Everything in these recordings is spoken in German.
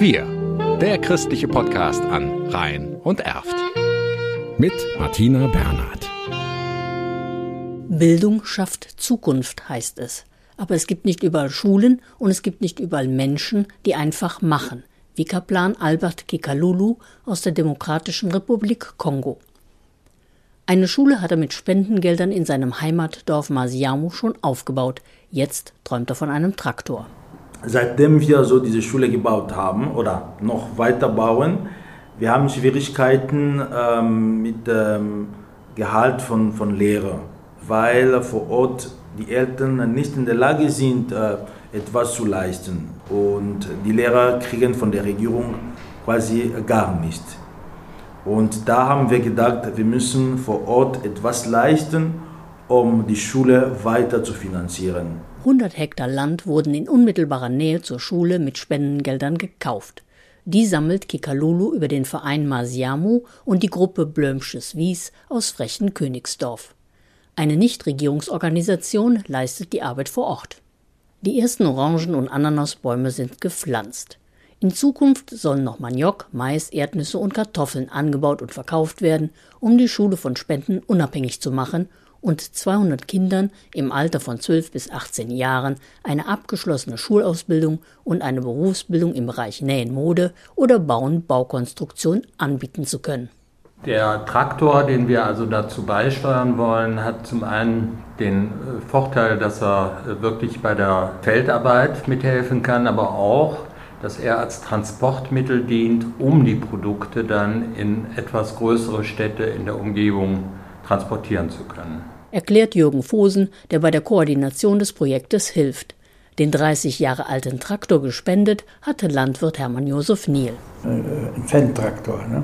Wir, der christliche Podcast an Rhein und Erft. Mit Martina Bernhard. Bildung schafft Zukunft, heißt es. Aber es gibt nicht überall Schulen und es gibt nicht überall Menschen, die einfach machen, wie Kaplan Albert Kikalulu aus der Demokratischen Republik Kongo. Eine Schule hat er mit Spendengeldern in seinem Heimatdorf Masiamu schon aufgebaut. Jetzt träumt er von einem Traktor. Seitdem wir so diese Schule gebaut haben oder noch weiter bauen, wir haben Schwierigkeiten ähm, mit dem Gehalt von, von Lehrern, weil vor Ort die Eltern nicht in der Lage sind, äh, etwas zu leisten. Und die Lehrer kriegen von der Regierung quasi gar nichts. Und da haben wir gedacht, wir müssen vor Ort etwas leisten, um die Schule weiter zu finanzieren. 100 Hektar Land wurden in unmittelbarer Nähe zur Schule mit Spendengeldern gekauft. Die sammelt Kikalulu über den Verein Masiamu und die Gruppe Blömsches Wies aus Frechen Königsdorf. Eine Nichtregierungsorganisation leistet die Arbeit vor Ort. Die ersten Orangen- und Ananasbäume sind gepflanzt. In Zukunft sollen noch Maniok, Mais, Erdnüsse und Kartoffeln angebaut und verkauft werden, um die Schule von Spenden unabhängig zu machen und 200 Kindern im Alter von 12 bis 18 Jahren eine abgeschlossene Schulausbildung und eine Berufsbildung im Bereich Nähen, Mode oder Bauen, Baukonstruktion anbieten zu können. Der Traktor, den wir also dazu beisteuern wollen, hat zum einen den äh, Vorteil, dass er äh, wirklich bei der Feldarbeit mithelfen kann, aber auch dass er als Transportmittel dient, um die Produkte dann in etwas größere Städte in der Umgebung transportieren zu können. Erklärt Jürgen Fosen, der bei der Koordination des Projektes hilft. Den 30 Jahre alten Traktor gespendet hatte Landwirt Hermann Josef Niel. Äh, ein Fendt-Traktor, ne?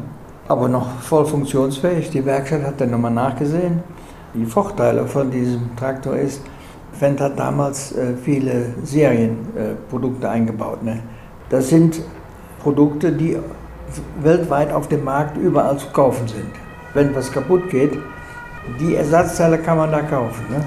aber noch voll funktionsfähig. Die Werkstatt hat dann nochmal nachgesehen. Die Vorteile von diesem Traktor ist, Fendt hat damals äh, viele Serienprodukte äh, eingebaut. Ne? Das sind Produkte, die weltweit auf dem Markt überall zu kaufen sind. Wenn was kaputt geht, die Ersatzteile kann man da kaufen. Ne?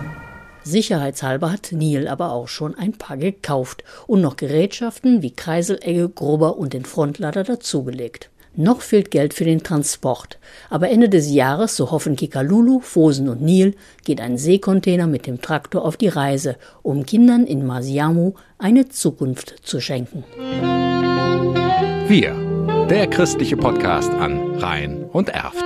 Sicherheitshalber hat Neil aber auch schon ein paar gekauft und noch Gerätschaften wie Kreiselegge, Grubber und den Frontlader dazugelegt. Noch fehlt Geld für den Transport. Aber Ende des Jahres, so hoffen Kikalulu, Fosen und Nil, geht ein Seekontainer mit dem Traktor auf die Reise, um Kindern in Masiamu eine Zukunft zu schenken. Wir, der christliche Podcast an Rhein und Erft.